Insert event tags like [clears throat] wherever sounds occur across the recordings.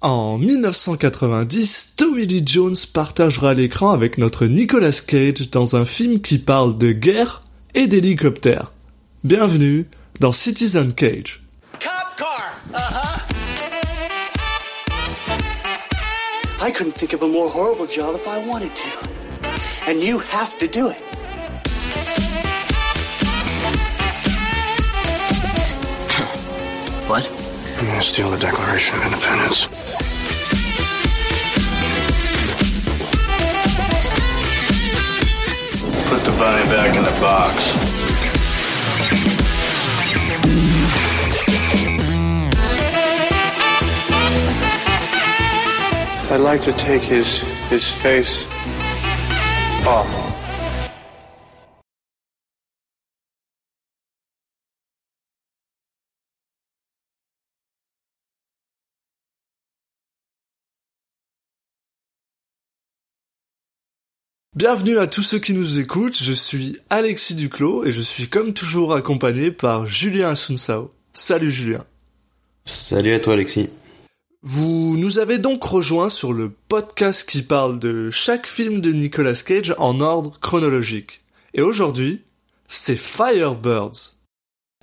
En 1990, Tommy Lee Jones partagera l'écran avec notre Nicolas Cage dans un film qui parle de guerre et d'hélicoptères. Bienvenue dans Citizen Cage. Cop car. Uh-huh. I couldn't think of a more horrible job if I wanted to. And you have to do it. What? I'm gonna steal the Declaration of Independence. Bunny back in the box. I'd like to take his his face off. Bienvenue à tous ceux qui nous écoutent, je suis Alexis Duclos et je suis comme toujours accompagné par Julien Asunsao. Salut Julien. Salut à toi Alexis. Vous nous avez donc rejoint sur le podcast qui parle de chaque film de Nicolas Cage en ordre chronologique. Et aujourd'hui, c'est Firebirds.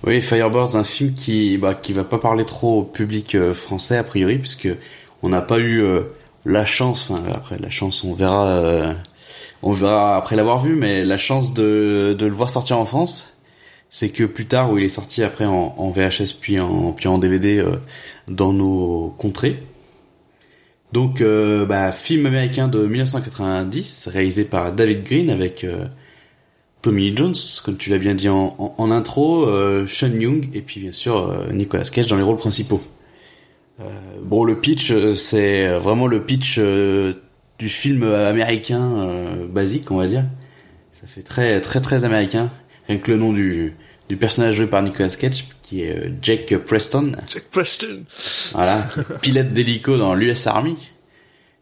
Oui, Firebirds, un film qui bah, qui va pas parler trop au public euh, français a priori puisque on n'a pas eu euh, la chance, enfin après la chance on verra euh, on verra après l'avoir vu, mais la chance de, de le voir sortir en France, c'est que plus tard, où il est sorti après en, VHS puis en, puis en DVD euh, dans nos contrées. Donc, euh, bah, film américain de 1990, réalisé par David Green avec euh, Tommy Jones, comme tu l'as bien dit en, en, intro, euh, Sean Young et puis bien sûr Nicolas Cage dans les rôles principaux. Bon, le pitch, c'est vraiment le pitch du film américain euh, basique, on va dire. Ça fait très très très américain. Rien que le nom du, du personnage joué par Nicolas Cage, qui est euh, Jake Preston. Jack Preston. Voilà, [laughs] pilote d'hélico dans l'US Army.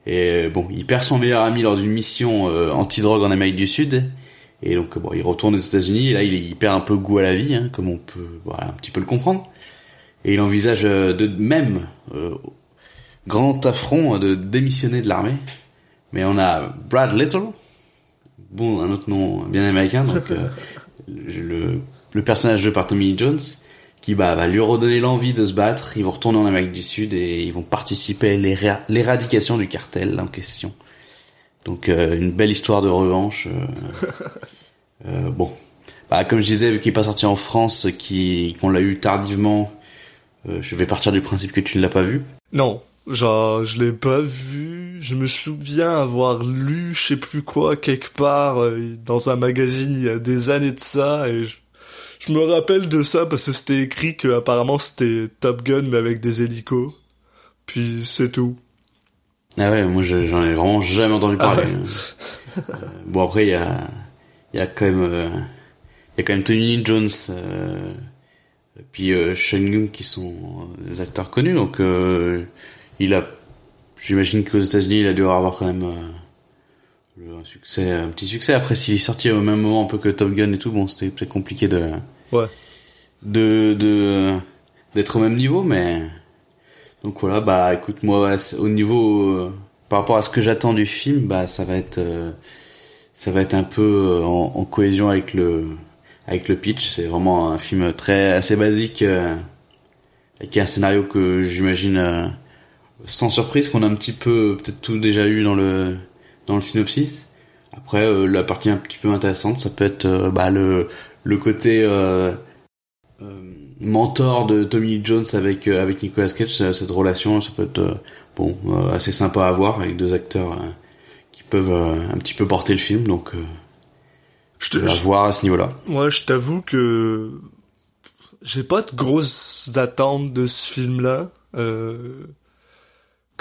Et euh, bon, il perd son meilleur ami lors d'une mission euh, anti-drogue en Amérique du Sud. Et donc bon, il retourne aux États-Unis. Et là, il, il perd un peu goût à la vie, hein, comme on peut voilà, un petit peu le comprendre. Et il envisage euh, de même euh, grand affront de démissionner de l'armée. Mais on a Brad Little, bon, un autre nom bien américain, donc [laughs] euh, le, le personnage joué par Tommy Lee Jones, qui bah, va lui redonner l'envie de se battre. Ils vont retourner en Amérique du Sud et ils vont participer à l'éra- l'éradication du cartel en question. Donc euh, une belle histoire de revanche. euh, [laughs] euh, bon, bah, comme je disais, vu qu'il n'est pas sorti en France, qu'on l'a eu tardivement, euh, je vais partir du principe que tu ne l'as pas vu. Non, genre, je l'ai pas vu. Je me souviens avoir lu, je sais plus quoi, quelque part, euh, dans un magazine il y a des années de ça, et je, je me rappelle de ça parce que c'était écrit que apparemment c'était Top Gun mais avec des hélicos. Puis c'est tout. Ah ouais, moi je- j'en ai vraiment jamais entendu parler. Ah Euh, bon après il y a il y a quand même euh, il y a quand même Tony Jones euh, et puis euh, Sean Young qui sont des acteurs connus donc euh, il a j'imagine qu'aux États-Unis il a dû avoir quand même euh, un succès un petit succès après s'il est sorti au même moment un peu que Top Gun et tout bon c'était peut-être compliqué de Ouais. de de d'être au même niveau mais donc voilà bah écoute moi au niveau euh, par rapport à ce que j'attends du film bah ça va être euh, ça va être un peu euh, en, en cohésion avec le avec le pitch c'est vraiment un film très assez basique euh, avec un scénario que j'imagine euh, sans surprise qu'on a un petit peu peut-être tout déjà eu dans le dans le synopsis. Après euh, la partie un petit peu intéressante ça peut être euh, bah, le le côté euh, euh, mentor de Tommy Jones avec euh, avec Nicolas Cage cette relation ça peut être bon euh, assez sympa à voir avec deux acteurs qui peuvent euh, un petit peu porter le film. Donc euh, Je te, à voir à ce niveau là Moi, je t'avoue que j'ai pas de grosses attentes de ce film-là. Euh,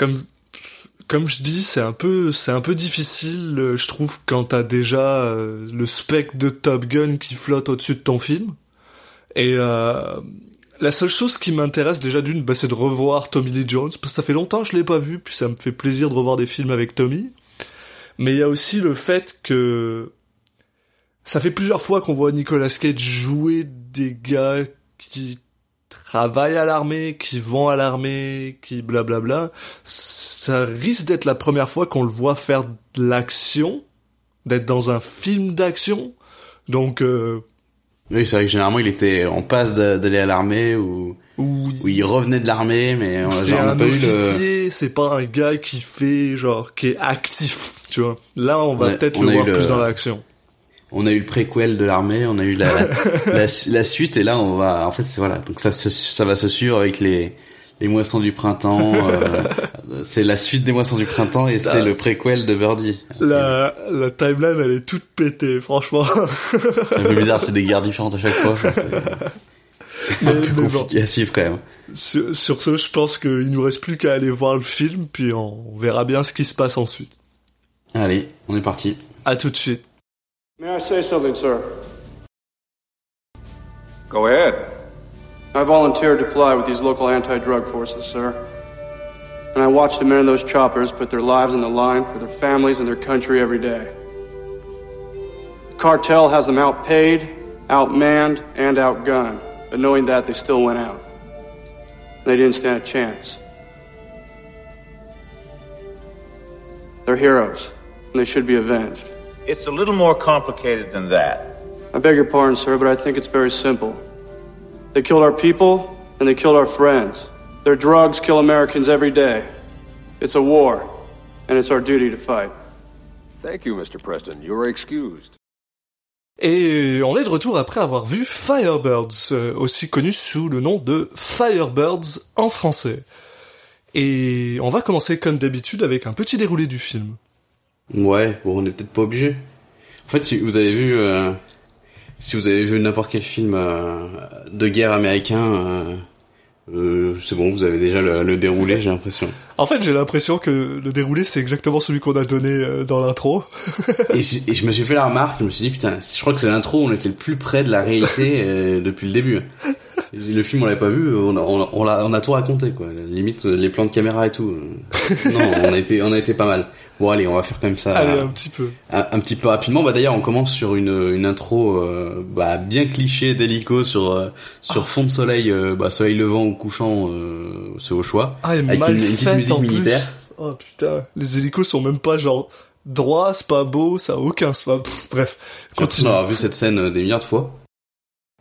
comme comme je dis, c'est un peu c'est un peu difficile, euh, je trouve, quand t'as déjà euh, le spec de Top Gun qui flotte au-dessus de ton film. Et euh, la seule chose qui m'intéresse déjà d'une, bah, c'est de revoir Tommy Lee Jones, parce que ça fait longtemps que je l'ai pas vu, puis ça me fait plaisir de revoir des films avec Tommy. Mais il y a aussi le fait que ça fait plusieurs fois qu'on voit Nicolas Cage jouer des gars qui travaillent à l'armée, qui vont à l'armée, qui blablabla, ça risque d'être la première fois qu'on le voit faire de l'action, d'être dans un film d'action. Donc euh, Oui, c'est vrai que généralement il était en passe d'a- d'aller à l'armée ou, où ou il revenait de l'armée, mais on genre, on un pas eu le. officier, c'est pas un gars qui fait genre qui est actif, tu vois. Là, on va Ouais, peut-être on le voir le- plus dans l'action. On a eu le préquel de l'armée, on a eu la, la, [laughs] la suite, et là on va. En fait, c'est voilà. Donc ça, se- ça va se suivre avec les les moissons du printemps. euh, [laughs] c'est la suite des moissons du printemps et c'est le préquel de Birdie. La, la timeline, elle est toute pétée, franchement. C'est un peu bizarre, c'est des guerres différentes à chaque fois. c'est [laughs] un peu mais bon. compliqué à suivre quand même. sur, sur ce, je pense qu'il nous reste plus qu'à aller voir le film, puis on verra bien ce qui se passe ensuite. Allez, on est parti. À tout de suite. May I say something, sir? Go ahead. I volunteered to fly with these local anti-drug forces, sir. And I watched the men in those choppers put their lives on the line for their families and their country every day. The cartel has them outpaid, outmanned, and outgunned. But knowing that, they still went out. They didn't stand a chance. They're heroes, and they should be avenged. It's a little more complicated than that. I beg your pardon, sir, but I think it's very simple. They killed our people, and they killed our friends. Their drugs kill Americans every day. It's a war, and it's our duty to fight. Thank you, Mr. Preston. You are excused. Et on est de retour après avoir vu Firebirds, euh, aussi connu sous le nom de Firebirds en français. Et on va commencer comme d'habitude avec un petit déroulé du film. Ouais, bon, on est peut-être pas obligé. En fait, si vous avez vu, euh, si vous avez vu n'importe quel film euh, de guerre américain, euh, euh, c'est bon, vous avez déjà le, le déroulé, j'ai l'impression. En fait, j'ai l'impression que le déroulé, c'est exactement celui qu'on a donné euh, dans l'intro. Et, et je me suis fait la remarque, je me suis dit putain, je crois que c'est l'intro, où on était le plus près de la réalité depuis le début. Le film, on l'avait pas vu, on a, on a, on a, on a tout raconté quoi. Limite les plans de caméra et tout. [laughs] Non, on a été, on a été pas mal. Bon allez, on va faire comme ça. Allez, un petit peu. un, un petit peu rapidement. Bah d'ailleurs, on commence sur une, une intro euh, bah, bien cliché d'hélico sur euh, sur fond de soleil, euh, bah, soleil levant ou couchant, c'est au choix. Ah, et avec une, une petite musique plus. militaire. Oh putain, les hélicos sont même pas genre droit, c'est pas beau, ça a aucun... c'est pas- pff, bref, continue. d'avoir vu cette scène des milliards de fois.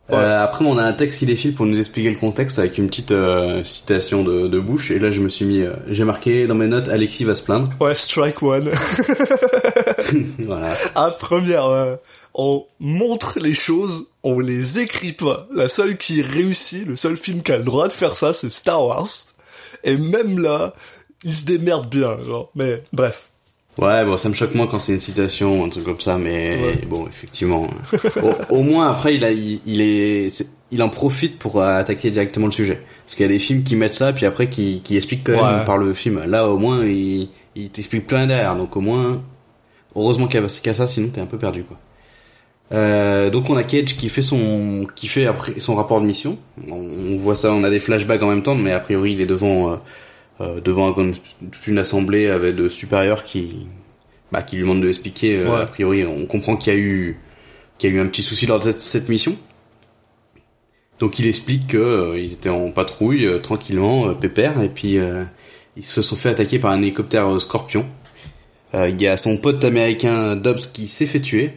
Ouais. Euh, après, on a un texte qui défile pour nous expliquer le contexte avec une petite euh, citation de, de Bush. Et là, je me suis mis, euh, j'ai marqué dans mes notes, Alexis va se plaindre. Ouais, strike one. [laughs] voilà. À première, euh, on montre les choses, on les écrit pas. La seule qui réussit, le seul film qui a le droit de faire ça, c'est Star Wars. Et même là, il se démerde bien, genre. Mais bref. Ouais, bon, ça me choque moins quand c'est une citation ou un truc comme ça, mais Ouais. bon, effectivement. au, au moins, après, il a, il, il est, il en profite pour euh, attaquer directement le sujet. Parce qu'il y a des films qui mettent ça, puis après qui, qui expliquent quand même par le film. Là, au moins, il, il t'explique plein derrière. Donc au moins, heureusement qu'il y a, a ça, sinon t'es un peu perdu, quoi. Euh, donc on a Cage qui fait son, qui fait après son rapport de mission. On, on voit ça, on a des flashbacks en même temps, mais a priori il est devant, euh, euh, devant un- toute une assemblée avec de supérieurs qui, bah, qui lui demandent de expliquer. euh, Ouais. A priori, on comprend qu'il y a eu, qu'il y a eu un petit souci lors de cette, cette mission. Donc il explique que euh, étaient en patrouille euh, tranquillement, euh, pépère, et puis euh, ils se sont fait attaquer par un hélicoptère euh, Scorpion. Euh, Il y a son pote américain Dobbs qui s'est fait tuer,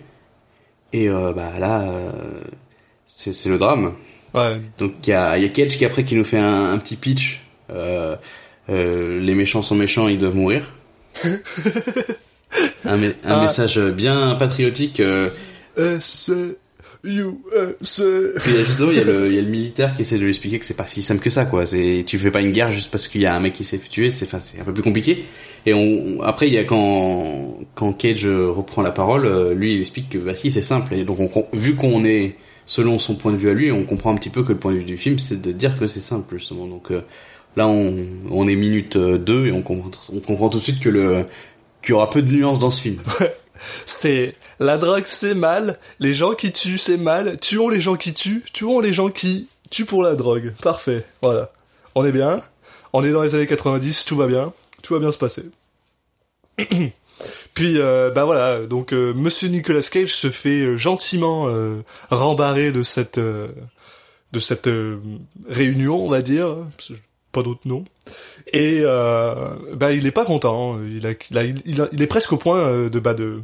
et euh, bah là, euh, c'est le drame. Ouais. Donc il y a, y a Cage qui après qui nous fait un, un petit pitch. Euh, euh, les méchants sont méchants, ils doivent mourir. [laughs] un, un Ah. message bien patriotique. euh, S, S. Puis il y a justement, il y, a le, [laughs] il y a le militaire qui essaie de lui expliquer que c'est pas si simple que ça, quoi. C'est, tu fais pas une guerre juste parce qu'il y a un mec qui s'est fait tuer, c'est, enfin, c'est un peu plus compliqué. Et on, après, il y a quand, quand Cage euh, reprend la parole, euh, lui, il explique que, bah si, c'est simple. Et donc, on, vu qu'on est, selon son point de vue à lui, on comprend un petit peu que le point de vue du film, c'est de dire que c'est simple, justement. Donc, euh, là, on, est minute 2 et on comprend, on tout de suite que le, qu'il y aura peu de nuances dans ce film. [laughs] C'est la drogue, c'est mal. Les gens qui tuent, c'est mal. Tuons les gens qui tuent. Tuons les gens qui tuent pour la drogue. Parfait. Voilà. On est bien. On est dans les années 90. Tout va bien. Tout va bien se passer. Puis, euh, bah voilà. Donc, euh, Monsieur Nicolas Cage se fait euh, gentiment euh, rembarrer de cette euh, de cette euh, réunion, on va dire, pas d'autre nom. Et bah il est pas content. Il, a, il, a- il, a- il est presque au point euh, de bah de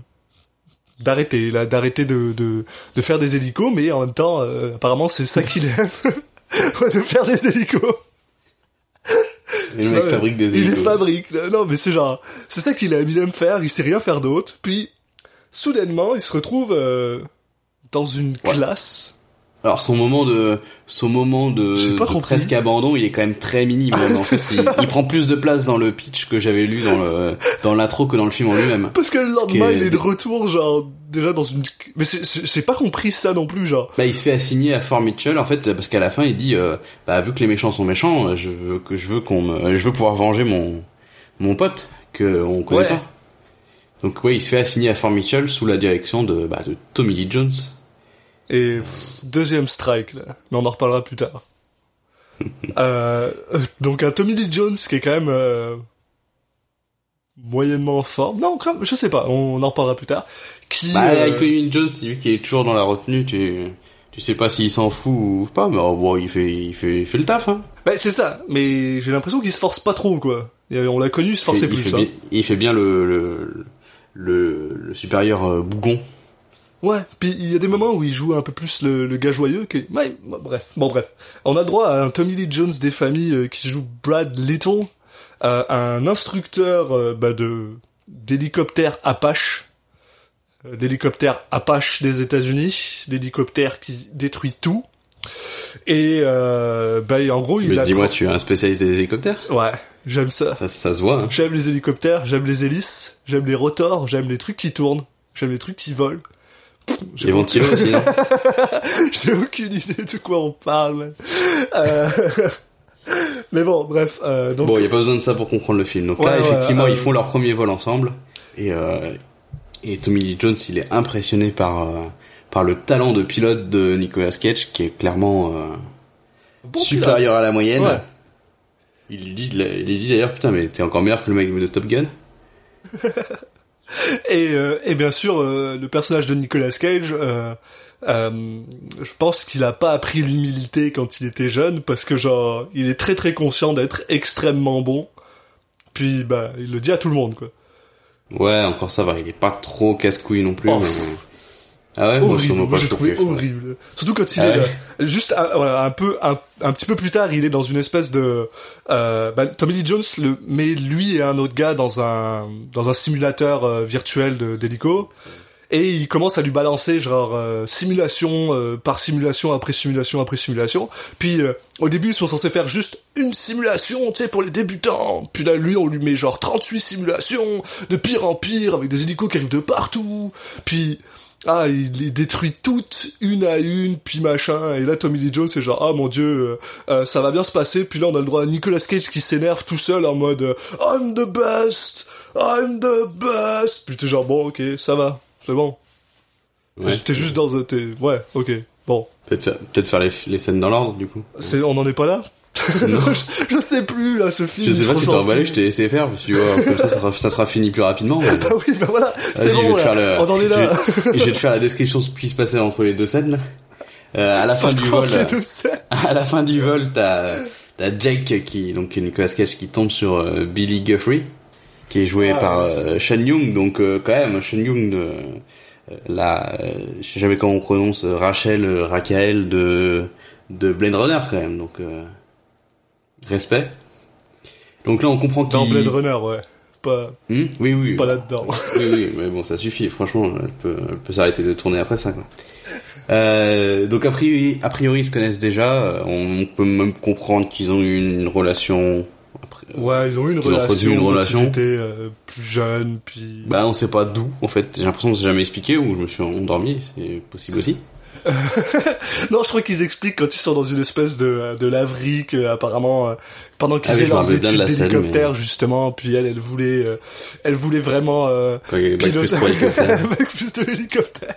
d'arrêter là, d'arrêter de, de de faire des hélicos, mais en même temps, euh, apparemment c'est ça qu'il aime, [laughs] de faire des hélicos. Et le mec Ouais, fabrique des Il les hélicos. fabrique. là. Non, mais c'est genre, c'est ça qu'il aime. Il aime faire. Il sait rien faire d'autre. Puis, soudainement, il se retrouve euh, dans une Ouais. classe. Alors son moment de son moment de, pas de presque abandon, il est quand même très minime. en [laughs] fait, il, il prend plus de place dans le pitch que j'avais lu dans le dans l'intro que dans le film en lui-même. Parce que le lendemain, il est de retour, genre, déjà dans une... Mais j'ai pas compris ça non plus, genre. Bah, il se fait assigner à Fort Mitchell en fait parce qu'à la fin il dit euh, bah vu que les méchants sont méchants, je veux que je veux qu'on me, je veux pouvoir venger mon mon pote que on connaît Ouais. pas. Donc ouais, il se fait assigner à Fort Mitchell sous la direction de bah, de Tommy Lee Jones. Et pff, deuxième strike, là. Mais on en reparlera plus tard. [laughs] euh, donc un Tommy Lee Jones qui est quand même... euh, moyennement en forme. Non, quand même, je sais pas, on en reparlera plus tard. Qui... Bah euh, avec Tommy Lee Jones, vu qu'il est toujours dans la retenue, tu tu sais pas s'il s'en fout ou pas, mais oh, bon, il fait il fait il fait le taf hein. Bah, c'est ça, mais j'ai l'impression qu'il se force pas trop, quoi. Et on l'a connu, il se forçait il, plus, fait hein. bien, il fait bien le le le, le supérieur bougon. Ouais, puis il y a des moments où il joue un peu plus le, le gars joyeux, qui est... ouais, bref, bon bref. On a droit à un Tommy Lee Jones des familles euh, qui joue Brad Little, euh, un instructeur euh, bah, de d'hélicoptère Apache, l'hélicoptère Apache des États-Unis, l'hélicoptère qui détruit tout. Et bah, en gros, il Mais a... dis-moi, tu es un spécialiste des hélicoptères? Ouais, j'aime ça. Ça ça se voit. Hein. J'aime les hélicoptères, j'aime les hélices, j'aime les rotors, j'aime les trucs qui tournent, j'aime les trucs qui volent. J'ai Les ventilos aussi. hein. [laughs] J'ai aucune idée de quoi on parle. Euh, [laughs] Mais bon, bref. Euh, donc, Bon, il y a pas besoin de ça pour comprendre le film. Donc Ouais, là, ouais, effectivement, euh, ils font leur premier vol ensemble et euh, et Tommy Lee Jones, il est impressionné par par le talent de pilote de Nicolas Cage, qui est clairement bon supérieur pilote. à la moyenne. Ouais. Il lui dit, il lui dit d'ailleurs, putain, mais t'es encore meilleur que le mec de Top Gun. [laughs] [laughs] Et, euh, et bien sûr, euh, le personnage de Nicolas Cage, euh, euh, je pense qu'il a pas appris l'humilité quand il était jeune, parce que genre, il est très très conscient d'être extrêmement bon. Puis, bah, il le dit à tout le monde, quoi. Ouais, encore ça va, il est pas trop casse-couille non plus. Oh, mais-. Ah ouais, horrible. Moi, j'ai trouvé horrible. Surtout quand il Ah est ouais. là. juste un, voilà, un peu un, un petit peu plus tard, il est dans une espèce de euh, bah, Tommy Lee Jones le met lui et un autre gars dans un dans un simulateur euh, virtuel de d'hélico et il commence à lui balancer genre euh, simulation euh, par simulation après simulation après simulation. Puis au début ils sont censés faire juste une simulation, tu sais pour les débutants. Puis là lui on lui met genre 38 simulations de pire en pire avec des hélicos qui arrivent de partout. Puis ah, il les détruit toutes, une à une, puis machin. Et là, Tommy Lee Jones, c'est genre, ah mon dieu, euh, euh, ça va bien se passer. Puis là, on a le droit à Nicolas Cage qui s'énerve tout seul en mode, euh, I'm the best, I'm the best. Puis t'es genre, bon, ok, ça va, c'est bon. Ouais. T'es juste dans un, t'es, ouais, ok, bon. Peut-être faire, faire les, les scènes dans l'ordre, du coup. C'est, on en est pas là? [laughs] je, je sais plus, là, ce film. Je sais pas si t'es emballé, je t'ai laissé faire, parce que tu vois, comme ça, ça sera, ça sera fini plus rapidement. mais- [laughs] Ah oui, bah voilà, c'est Vas-y, je bon, vais te là. faire le, On en est je là. vais, je vais te faire la description de ce qui se passait entre les deux scènes, là. Euh, à la [laughs] fin du vol, ça- à la fin du vol, t'as, t'as Jake qui, donc Nicolas Cage qui tombe sur euh, Billy Guthrie, qui est joué Ah, par ouais, euh, Sean Young, donc euh, quand même, Sean Young de, euh, la, euh, je sais jamais comment on prononce, euh, Rachel, euh, Rachael de, de Blade Runner quand même, donc, euh, respect. Donc là, on comprend qu'il... Dans Blade Runner, ouais. Pas, Hmm oui, oui. pas là-dedans. [laughs] oui, oui, mais bon, ça suffit. Franchement, elle peut, elle peut s'arrêter de tourner après ça. Quoi. Euh, donc a priori, a priori, ils se connaissent déjà. Euh, On peut même comprendre qu'ils ont eu une relation. Après, euh, Ouais, ils ont eu une Ils ont relation une quand relation. ils étaient euh, plus jeunes, puis... Bah, on sait pas d'où. En fait, j'ai l'impression que c'est jamais expliqué ou je me suis endormi. C'est possible aussi. [laughs] [laughs] Non, je crois qu'ils expliquent quand ils sont dans une espèce de, de laverie que apparemment euh, pendant qu'ils Ah faisaient leurs études d'hélicoptère mais- justement, puis elle, elle voulait, euh, elle voulait vraiment euh, piloter avec [laughs] plus de hélicoptères.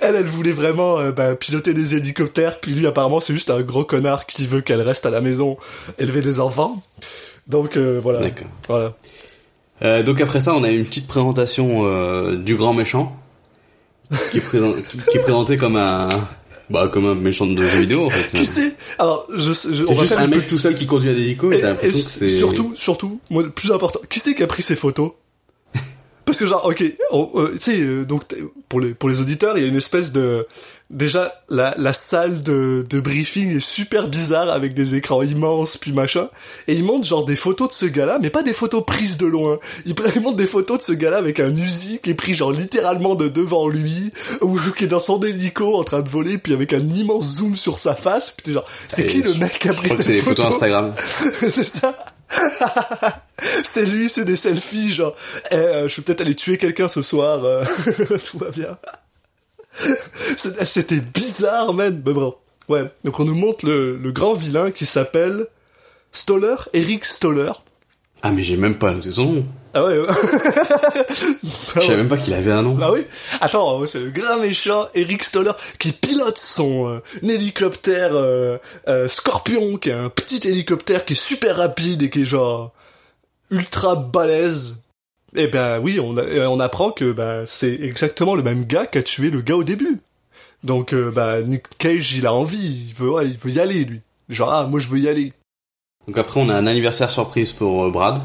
Elle, elle voulait vraiment euh, bah, piloter des hélicoptères, puis lui apparemment c'est juste un gros connard qui veut qu'elle reste à la maison élever des enfants. Donc euh, voilà. Voilà. Euh, donc après ça, on a une petite présentation euh, du grand méchant, [laughs] qui est, présent- qui, qui est présenté comme un Bah, comme un méchant de jeu vidéo, en fait. Qui c'est? Alors, je, je C'est on va juste faire un mec tout seul qui conduit un hélico, mais Et, t'as l'impression que c'est... surtout, surtout, moi, le plus important, qui c'est qui a pris ces photos? [laughs] Parce que genre, ok, euh, tu sais, euh, donc pour les pour les auditeurs, il y a une espèce de déjà la la salle de de briefing est super bizarre avec des écrans immenses puis machin, et ils montrent genre des photos de ce gars-là, mais pas des photos prises de loin. Ils, [laughs] ils montrent des photos de ce gars-là avec un Uzi qui est pris genre littéralement de devant lui, ou [laughs] qui est dans son hélico en train de voler, puis avec un immense zoom sur sa face. Puis genre, c'est qui le mec qui a pris que ces c'est des photos Instagram. [laughs] c'est ça. c'est lui, c'est des selfies, genre, eh, euh, je vais peut-être aller tuer quelqu'un ce soir, euh, tout va bien. C'était bizarre, man. Mais bon, ouais. Donc on nous montre le, le grand vilain qui s'appelle Stoller, Eric Stoller. Ah, mais j'ai même pas noté son nom. Ah ouais. ouais. [laughs] Je savais même pas qu'il avait un nom. Bah oui. Attends, c'est le grand méchant Eric Stoller qui pilote son euh, hélicoptère euh, euh, Scorpion, qui est un petit hélicoptère qui est super rapide et qui est genre ultra balèze. Et ben oui, on, euh, apprend que ben, c'est exactement le même gars qui a tué le gars au début. Donc euh, ben, Nick Cage, il a envie, il veut, il veut y aller lui. Genre ah moi je veux y aller. Donc après, on a un anniversaire surprise pour euh, Brad.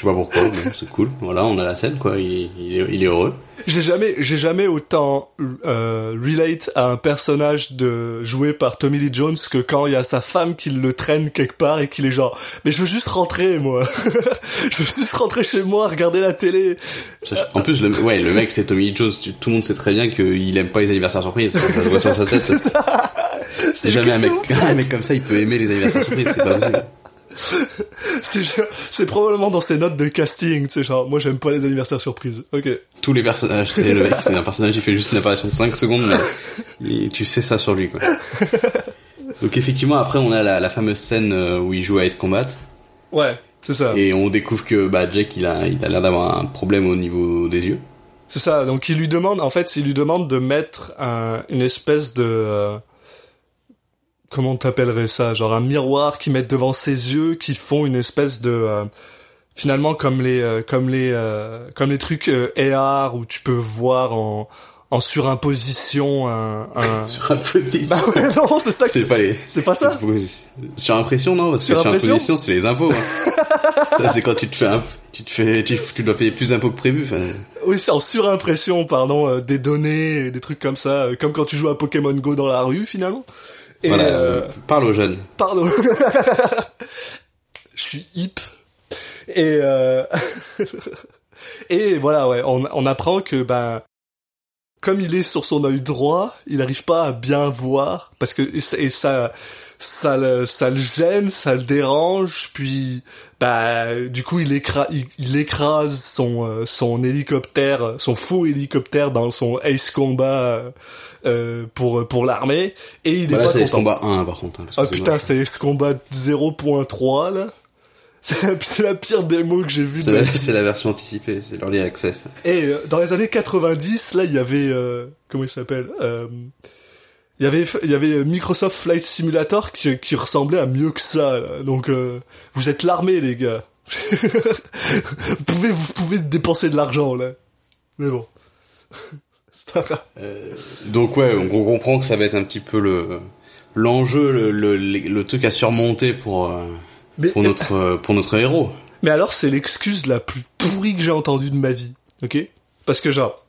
Je sais pas pourquoi, mais c'est cool. Voilà, on a la scène, quoi. Il, il est, il est heureux. J'ai jamais, j'ai jamais autant euh, relate à un personnage de joué par Tommy Lee Jones que quand il y a sa femme qui le traîne quelque part et qu'il est genre, mais je veux juste rentrer moi, [laughs] je veux juste rentrer chez moi, regarder la télé. En plus, le, ouais, le mec, c'est Tommy Lee Jones. Tout le monde sait très bien qu'il aime pas les anniversaires surprises. Ça se voit sur sa [laughs] tête. C'est jamais un mec, [laughs] un mec comme ça, il peut aimer les anniversaires surprises. C'est pas possible. C'est probablement dans ses notes de casting, tu sais genre, moi j'aime pas les anniversaires surprises. Ok. Tous les personnages, le mec, c'est un personnage, il fait juste une apparition de 5 secondes, mais tu sais ça sur lui, quoi. Donc effectivement, après, on a la, la fameuse scène euh, où il joue à Ace Combat. Ouais, c'est ça. Et on découvre que bah, Jack, il a, il a l'air d'avoir un problème au niveau des yeux. C'est ça. Donc il lui demande, en fait, il lui demande de mettre un, une espèce de euh, comment t'appellerais ça, genre un miroir qui met devant ses yeux, qui font une espèce de euh, finalement comme les euh, comme les euh, comme les trucs euh, AR où tu peux voir en en surimposition un, un... [laughs] Sur imposition. Bah ouais, non, c'est ça. que c'est pas les... C'est pas ça? Sur impression, non, parce que sur Surimpression? imposition, c'est les impôts. hein. [laughs] ça, c'est quand tu te fais un... tu te fais, tu, tu dois payer plus d'impôts que prévu. Enfin, Oui, c'est en surimpression, pardon, euh, des données, des trucs comme ça, euh, comme quand tu joues à Pokémon Go dans la rue finalement. Et voilà, euh, parle aux jeunes. Pardon. [laughs] Je suis hip. Et euh... [laughs] et voilà, ouais, on, on apprend que ben comme il est sur son œil droit, il n'arrive pas à bien voir parce que et, ça- ça le ça le gêne, ça le dérange, puis bah du coup il écrase il, il écrase son euh, son hélicoptère, son faux hélicoptère dans son Ace Combat euh, pour pour l'armée et il est pas c'est content. combat 1, par contre. hein, Ah putain, c'est ce combat 0.3 là. [laughs] C'est la, pire démo que j'ai vue. C'est la, vie. c'est la version anticipée, c'est l'early access. Et euh, dans les années 90, là, il y avait euh, comment il s'appelle euh, Il y avait il y avait Microsoft Flight Simulator qui, qui ressemblait à mieux que ça. là. Donc euh, vous êtes l'armée les gars. [laughs] vous pouvez vous pouvez dépenser de l'argent là. Mais bon. [laughs] C'est pas grave. Donc ouais, on on comprend que ça va être un petit peu le l'enjeu, le, le, le truc à surmonter pour euh, Mais, pour notre euh, pour notre héros. Mais alors, c'est l'excuse la plus pourrie que j'ai entendue de ma vie, ok? Parce que genre,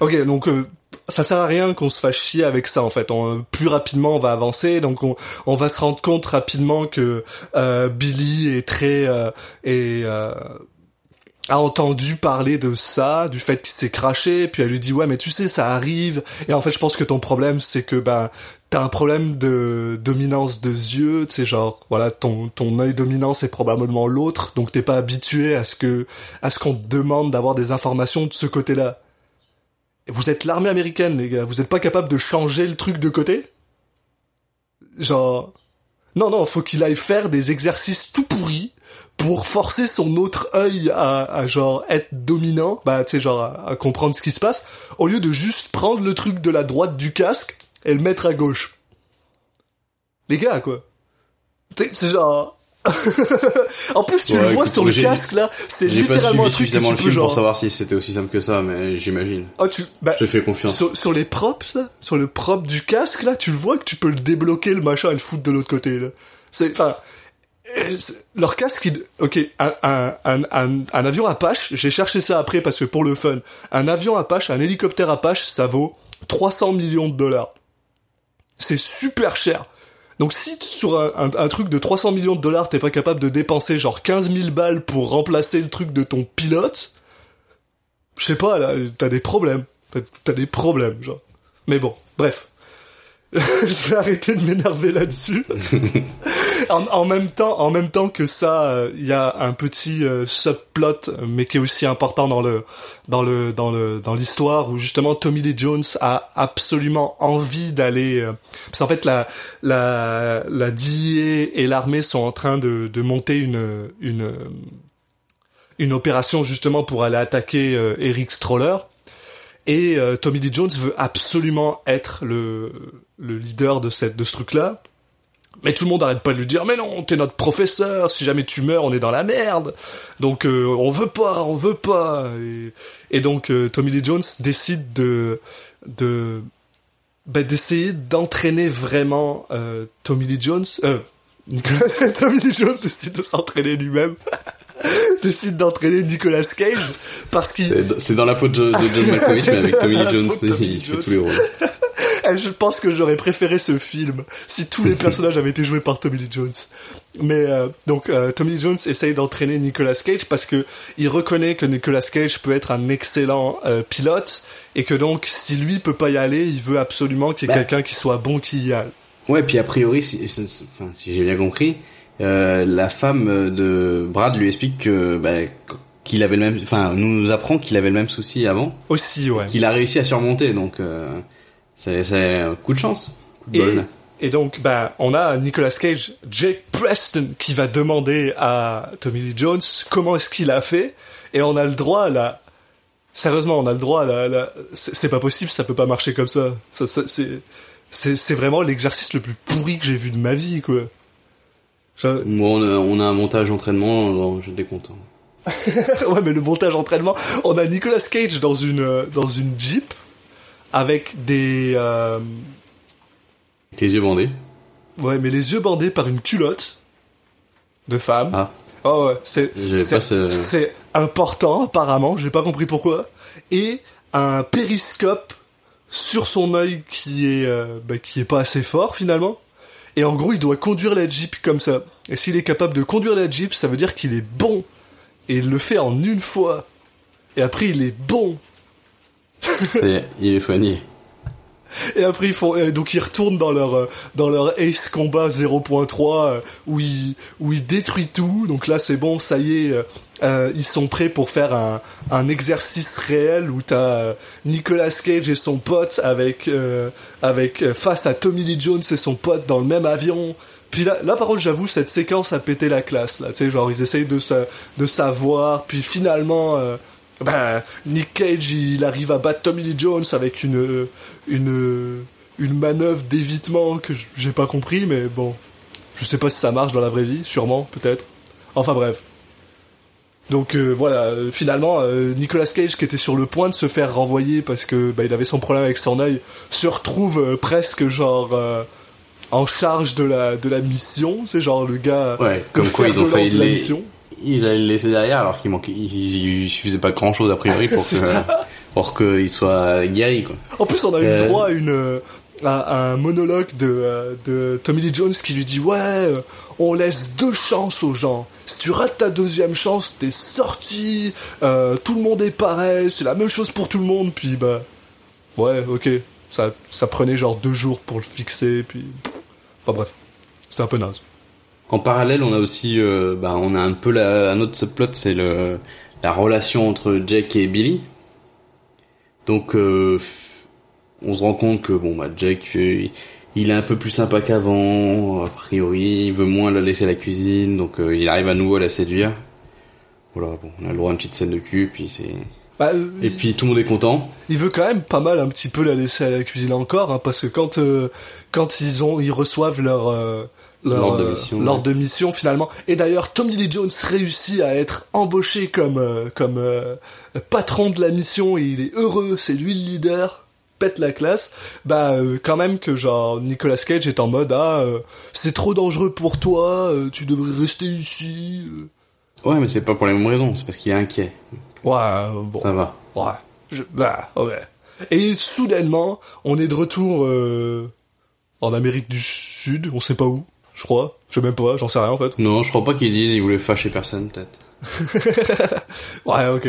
ok, donc euh, ça sert à rien qu'on se fasse chier avec ça en fait. Plus rapidement, on va avancer, donc on, va se rendre compte rapidement que euh, Billy est très euh, est, euh, a entendu parler de ça, du fait qu'il s'est craché, puis elle lui dit ouais mais tu sais ça arrive. Et en fait je pense que ton problème c'est que ben t'as un problème de dominance de yeux, tu sais genre voilà ton ton œil dominant c'est probablement l'autre, donc t'es pas habitué à ce que à ce qu'on te demande d'avoir des informations de ce côté-là. Vous êtes l'armée américaine les gars, vous êtes pas capable de changer le truc de côté? Genre non non, faut qu'il aille faire des exercices tout pourris pour forcer son autre œil à, à genre être dominant, bah tu sais genre à, à comprendre ce qui se passe, au lieu de juste prendre le truc de la droite du casque et le mettre à gauche. Les gars quoi. C'est genre [laughs] en plus, tu Ouais, le vois écoute, sur le casque là, c'est J'ai pas littéralement un truc que suffisamment tu le peux film genre. pour savoir si c'était aussi simple que ça, mais j'imagine. Oh, tu, bah, Je te fais confiance. sur, sur les props là, sur le prop du casque là, tu le vois que tu peux le débloquer le machin et le foutre de l'autre côté là. C'est, enfin, leur casque, il- ok, un, un, un, un, un avion Apache, j'ai cherché ça après parce que pour le fun, un avion Apache, un hélicoptère Apache, ça vaut 300 millions de dollars. C'est super cher. Donc si sur un, truc de 300 millions de dollars, t'es pas capable de dépenser genre 15 000 balles pour remplacer le truc de ton pilote, je sais pas, là, t'as des problèmes. T'as des problèmes, genre. Mais bon, bref. [laughs] je vais arrêter de m'énerver là-dessus. [laughs] en, en même temps, en même temps que ça, il y a un petit euh, subplot, mais qui est aussi important dans le dans le dans le dans l'histoire où justement Tommy Lee Jones a absolument envie d'aller. euh, parce qu'en fait, la la la DEA et l'armée sont en train de de monter une une une opération justement pour aller attaquer euh, Eric Stroller. Et euh, Tommy Lee Jones veut absolument être le, le leader de, cette, de ce truc-là. Mais tout le monde arrête pas de lui dire mais non t'es notre professeur si jamais tu meurs on est dans la merde. Donc euh, on veut pas on veut pas. Et, et donc euh, Tommy Lee Jones décide de de bah, d'essayer d'entraîner vraiment euh, Tommy Lee Jones euh, Nicolas- [laughs] Tommy Lee Jones décide de s'entraîner lui-même. [laughs] Décide d'entraîner Nicolas Cage parce qu'il C'est- dans la peau de, Jo- de John [laughs] Malkovich, mais avec Tommy Lee Jones, il fait tous les rôles. [laughs] Je pense que j'aurais préféré ce film si tous les [laughs] personnages avaient été joués par Tommy Lee Jones. Mais euh, donc euh, Tommy Lee Jones essaye d'entraîner Nicolas Cage parce que il reconnaît que Nicolas Cage peut être un excellent euh, pilote et que donc si lui peut pas y aller, il veut absolument qu'il y ait Bah. quelqu'un qui soit bon qui y aille. Ouais, puis a priori, si, si- enfin, si j'ai bien compris, euh, la femme de Brad lui explique que bah, qu'il avait le même, enfin, nous apprend qu'il avait le même souci avant, Aussi ouais. qu'il a réussi à surmonter, donc c'est un coup de chance, coup de Et, bol. et donc, bah, on a Nicolas Cage, Jake Preston, qui va demander à Tommy Lee Jones comment est-ce qu'il a fait, et on a le droit à la... Sérieusement, on a le droit à la... la- C'est pas possible, ça peut pas marcher comme ça. ça, ça c'est... Vraiment l'exercice le plus pourri que j'ai vu de ma vie, quoi. Je- Bon, on a, on a un montage entraînement, bon, j'étais content. [laughs] ouais, mais le montage entraînement, on a Nicolas Cage dans une euh, dans une Jeep avec des euh, les yeux bandés. ouais, mais les yeux bandés par une culotte de femme. Ah. Oh ouais, ce- c'est important apparemment, j'ai pas compris pourquoi. Et un périscope sur son œil qui est euh, bah, qui est pas assez fort finalement. Et en gros, il doit conduire la Jeep comme ça. Et s'il est capable de conduire la Jeep, ça veut dire qu'il est bon. Et il le fait en une fois. Et après, il est bon. [laughs] C'est, il est soigné. Et après ils font donc ils retournent dans leur euh, dans leur Ace Combat 0.3 euh, où ils où ils détruisent tout. Donc là c'est bon, ça y est, euh, ils sont prêts pour faire un un exercice réel où t'as Nicolas Cage et son pote avec avec face à Tommy Lee Jones et son pote dans le même avion. Puis là, là par contre, j'avoue, cette séquence a pété la classe. Là, tu sais, genre ils essayent de de savoir. Puis finalement, ben, Nick Cage, il arrive à battre Tommy Lee Jones avec une, une, une manœuvre d'évitement que j'ai pas compris, mais bon. Je sais pas si ça marche dans la vraie vie, sûrement, peut-être. Enfin bref. Donc euh, voilà, euh, finalement, euh, Nicolas Cage, qui était sur le point de se faire renvoyer parce que bah, il avait son problème avec son œil, se retrouve euh, presque genre en charge de la de la mission. C'est genre le gars, Ouais, le comme quoi ils ont de failli lance de la les- mission. Il allait le laisser derrière alors qu'il manquait, il, il, suffisait pas grand chose a priori pour [laughs] que, pour qu'il soit guéri, quoi. En plus, on a eu Euh. droit à une à un monologue de, euh, de Tommy Lee Jones qui lui dit ouais, on laisse deux chances aux gens. Si tu rates ta deuxième chance, t'es sorti. euh, tout le monde est pareil. C'est la même chose pour tout le monde. Puis bah ouais, ok. Ça ça prenait genre deux jours pour le fixer. Puis enfin bref, c'était un peu naze. En parallèle, on a aussi, euh, bah, on a un peu la, un autre subplot, c'est le la relation entre Jack et Billy. Donc, euh, on se rend compte que bon, bah, Jack, euh, il est un peu plus sympa qu'avant. A priori, il veut moins la laisser à la cuisine, donc euh, il arrive à nouveau à la séduire. Voilà, bon, on a le droit à une petite scène de cul, puis c'est. Bah, Et puis tout le monde est content. il veut quand même pas mal un petit peu la laisser à la cuisine encore, hein, parce que quand euh, quand ils ont ils reçoivent leur euh, L'ordre de mission, ouais. de mission finalement. Et d'ailleurs, Tommy Lee Jones réussit à être embauché comme euh, comme euh, patron de la mission et il est heureux, c'est lui le leader, pète la classe. Bah euh, quand même que genre Nicolas Cage est en mode ah euh, c'est trop dangereux pour toi, euh, tu devrais rester ici. Ouais, mais c'est pas pour les mêmes raisons, c'est parce qu'il est inquiet. Ouais, bon. Ça va. Ouais. Je, bah, ouais. Et soudainement, on est de retour euh, en Amérique du Sud, on sait pas où, je crois. Je sais même pas, j'en sais rien en fait. Non, je crois pas qu'ils disent ils voulaient fâcher personne, peut-être. [laughs] Ouais, ok.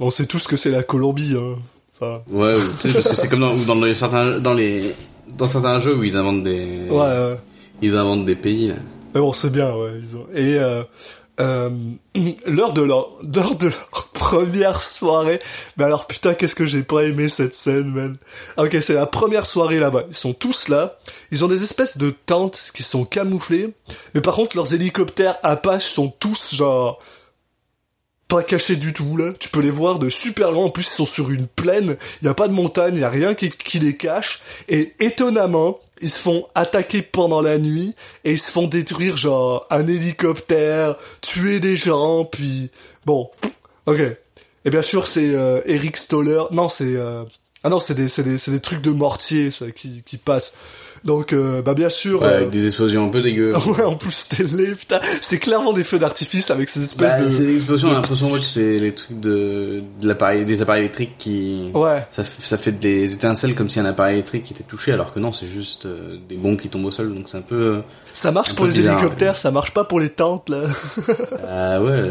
On sait tous que c'est la Colombie. Hein. Enfin, Ouais, ou- tu sais, parce que c'est comme dans, dans les certains, dans les, dans certains jeux où ils inventent des, ouais, ouais. ils inventent des pays, là. Mais bon, c'est bien, ouais. Ils ont... Et euh, euh, [clears throat] l'heure de leur, [laughs] l'heure de leur première soirée. Mais alors putain, qu'est-ce que j'ai pas aimé cette scène, man. Ah, Ok, c'est la première soirée là-bas. Ils sont tous là. Ils ont des espèces de tentes qui sont camouflées. Mais par contre, leurs hélicoptères Apache sont tous genre pas cachés du tout là. Tu peux les voir de super loin. En plus, ils sont sur une plaine. Il y a pas de montagne. Il y a rien qui les cache. Et étonnamment, ils se font attaquer pendant la nuit et ils se font détruire genre un hélicoptère, tuer des gens. Puis bon, ok. Et bien sûr, c'est euh, Eric Stoller. Non, c'est euh, ah non, c'est des c'est des c'est des trucs de mortier ça qui qui passent. Donc euh, bah bien sûr. Ouais, euh, avec des explosions un peu dégueu. [laughs] Ouais, en plus c'était laid, putain. C'est clairement des feux d'artifice avec ces espèces Bah, de. c'est des explosions, on a l'impression ouais, que c'est les trucs de, de l'appareil, des appareils électriques qui, Ouais. ça, fait des étincelles comme si un appareil électrique était touché, alors que non, c'est juste euh, des bombes qui tombent au sol, donc c'est un peu, euh, Ça marche pour les bizarre, hélicoptères, ça marche pas pour les tentes là. [laughs] ah ouais.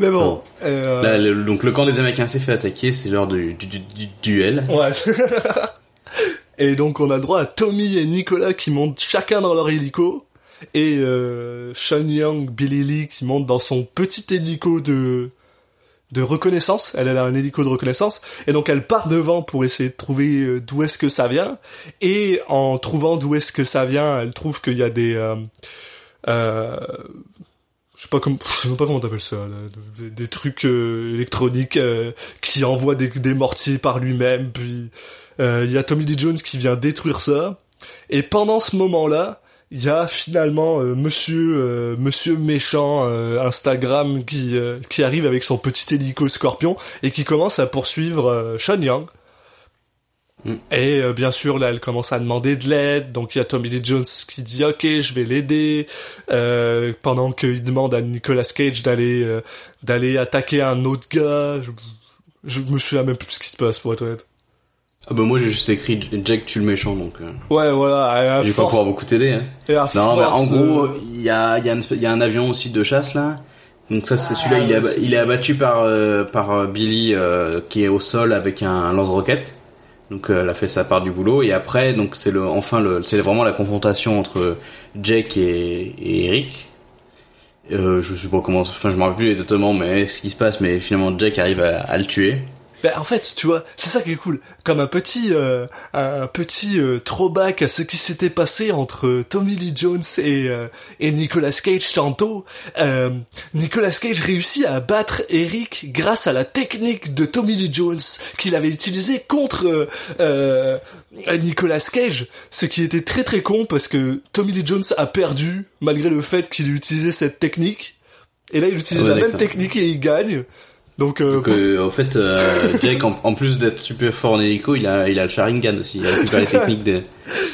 Mais bon. Là, le- donc le camp des Américains s'est fait attaquer, c'est l'heure du, du, du- du duel. Ouais. [laughs] et donc on a droit à Tommy et Nicolas qui montent chacun dans leur hélico et euh, Sean Young, Billy Lee qui monte dans son petit hélico de de reconnaissance. Elle, a un hélico de reconnaissance et donc elle part devant pour essayer de trouver euh, d'où est-ce que ça vient. Et en trouvant d'où est-ce que ça vient, elle trouve qu'il y a des euh, euh, je sais pas comme je sais pas comment t'appelles ça des, trucs électroniques qui envoient des, des mortiers par lui-même puis il y a Tommy Lee Jones qui vient détruire ça et pendant ce moment-là il y a finalement euh, monsieur euh, monsieur méchant euh, Instagram qui euh, qui arrive avec son petit hélico Scorpion et qui commence à poursuivre euh, Sean Young Mm. et euh, bien sûr, là, elle commence à demander de l'aide. Donc il y a Tommy Lee Jones qui dit OK, je vais l'aider. Euh, pendant qu'il demande à Nicolas Cage d'aller euh, d'aller attaquer un autre gars. Je, je me souviens même plus ce qui se passe pour être honnête. Ah bah moi j'ai juste écrit Jack tue le méchant, donc euh, Ouais, voilà. Je vais pas pouvoir beaucoup t'aider. Hein. Non, bah, en gros, euh, il y a, il y, a y a un avion aussi de chasse là. Donc ça, c'est celui-là, il, est il abattu par euh, par euh, Billy euh, qui est au sol avec un, un lance-roquette. Donc euh, elle a fait sa part du boulot et après donc c'est le enfin le c'est vraiment la confrontation entre Jake et, et Eric. Euh, je sais pas comment enfin je me rappelle plus exactement mais ce qui se passe mais finalement Jake arrive à, à le tuer. Ben, en fait, tu vois, c'est ça qui est cool. Comme un petit, euh, un petit euh, throwback à ce qui s'était passé entre Tommy Lee Jones et, euh, et Nicolas Cage tantôt. Euh, Nicolas Cage réussit à battre Eric grâce à la technique de Tommy Lee Jones qu'il avait utilisée contre euh, euh, Nicolas Cage. Ce qui était très très con parce que Tommy Lee Jones a perdu malgré le fait qu'il utilisait cette technique. Et là, il utilise Ah ouais, la même technique et il gagne. Donc, euh, Donc euh, en fait euh, [laughs] Jake en, en plus d'être super fort en hélico, il a il a le Sharingan aussi. Il récupère les ça. techniques de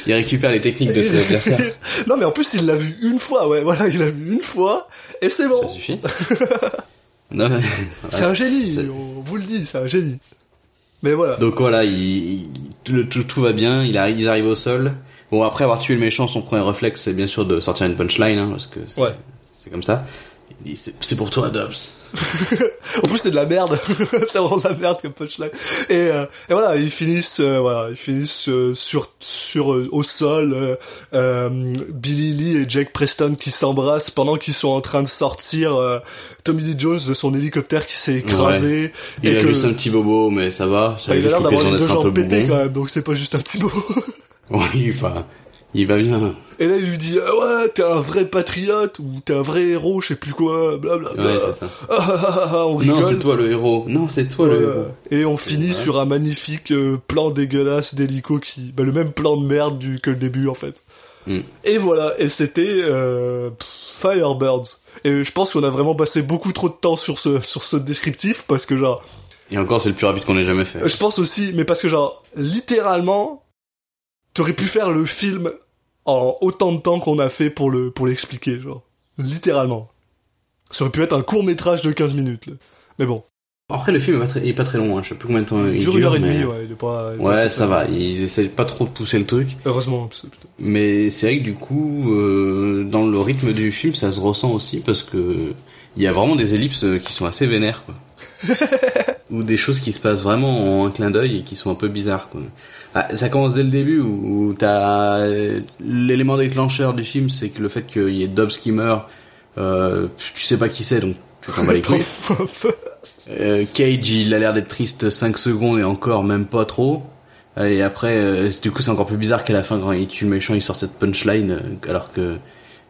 il récupère les techniques de ses [laughs] adversaires. non mais en plus il l'a vu une fois, ouais, voilà, il l'a vu une fois et c'est Ça bon. suffit. [laughs] non, mais- C'est un génie, on vous le dit, c'est un génie. Mais voilà. Donc voilà, il, il- tout, le- tout, tout va bien, il arrive, ils arrivent au sol. Bon, après avoir tué le méchant, son premier réflexe, c'est bien sûr de sortir une punchline, hein, parce que c'est Ouais. c'est comme ça. C'est pour toi, Dobbs. [laughs] En plus c'est de la merde, [laughs] c'est vraiment de la merde comme punchline. Et, euh, et voilà, ils finissent, euh, voilà, ils finissent euh, sur sur au sol, Billy Lee et Jake Preston qui s'embrassent pendant qu'ils sont en train de sortir Tommy Lee Jones de son hélicoptère qui s'est écrasé. Il et a que- juste un petit bobo, mais ça va. bah, il a l'air d'avoir les deux jambes pétées quand même, donc c'est pas juste un petit mot. [laughs] Oui, enfin, il va bien. Et là, il lui dit, ah ouais, t'es un vrai patriote, ou t'es un vrai héros, je sais plus quoi, blablabla. Ouais, c'est ça. Ah, ah, ah, ah, on rigole. Non, c'est toi le héros. Non, c'est toi le héros. Et on finit sur un magnifique euh, plan dégueulasse d'hélico qui, bah, le même plan de merde du, que le début, en fait. Mm. Et voilà, et c'était euh, Firebirds. Et je pense qu'on a vraiment passé beaucoup trop de temps sur ce sur ce descriptif parce que genre, Et encore, c'est le plus rapide qu'on ait jamais fait. je pense aussi, mais parce que genre, littéralement, t'aurais pu faire le film en autant de temps qu'on a fait pour le pour l'expliquer, genre, littéralement. Ça aurait pu être un court métrage de 15 minutes. là. Mais bon, Après, le film est pas très, est pas très long, hein. je sais plus combien de temps il il dure une heure et demie, mais- ouais, il est pas. il est Ouais, pas ça va. Ils essaient pas trop de pousser le truc. Heureusement. Mais c'est vrai que du coup, euh, dans le rythme du film, ça se ressent aussi parce que il y a vraiment des ellipses qui sont assez vénères, quoi. [laughs] Ou des choses qui se passent vraiment en un clin d'œil et qui sont un peu bizarres, quoi. Ah, ça commence dès le début où, où t'as euh, l'élément déclencheur du film, c'est que le fait qu'il y ait Dobbs qui meurt, euh, tu sais pas qui c'est, donc tu t'en bats les couilles. [laughs] Euh, Cage, il a l'air d'être triste 5 secondes et encore même pas trop. Et après, euh, du coup, c'est encore plus bizarre qu'à la fin, quand il tue le méchant, il sort cette punchline, alors que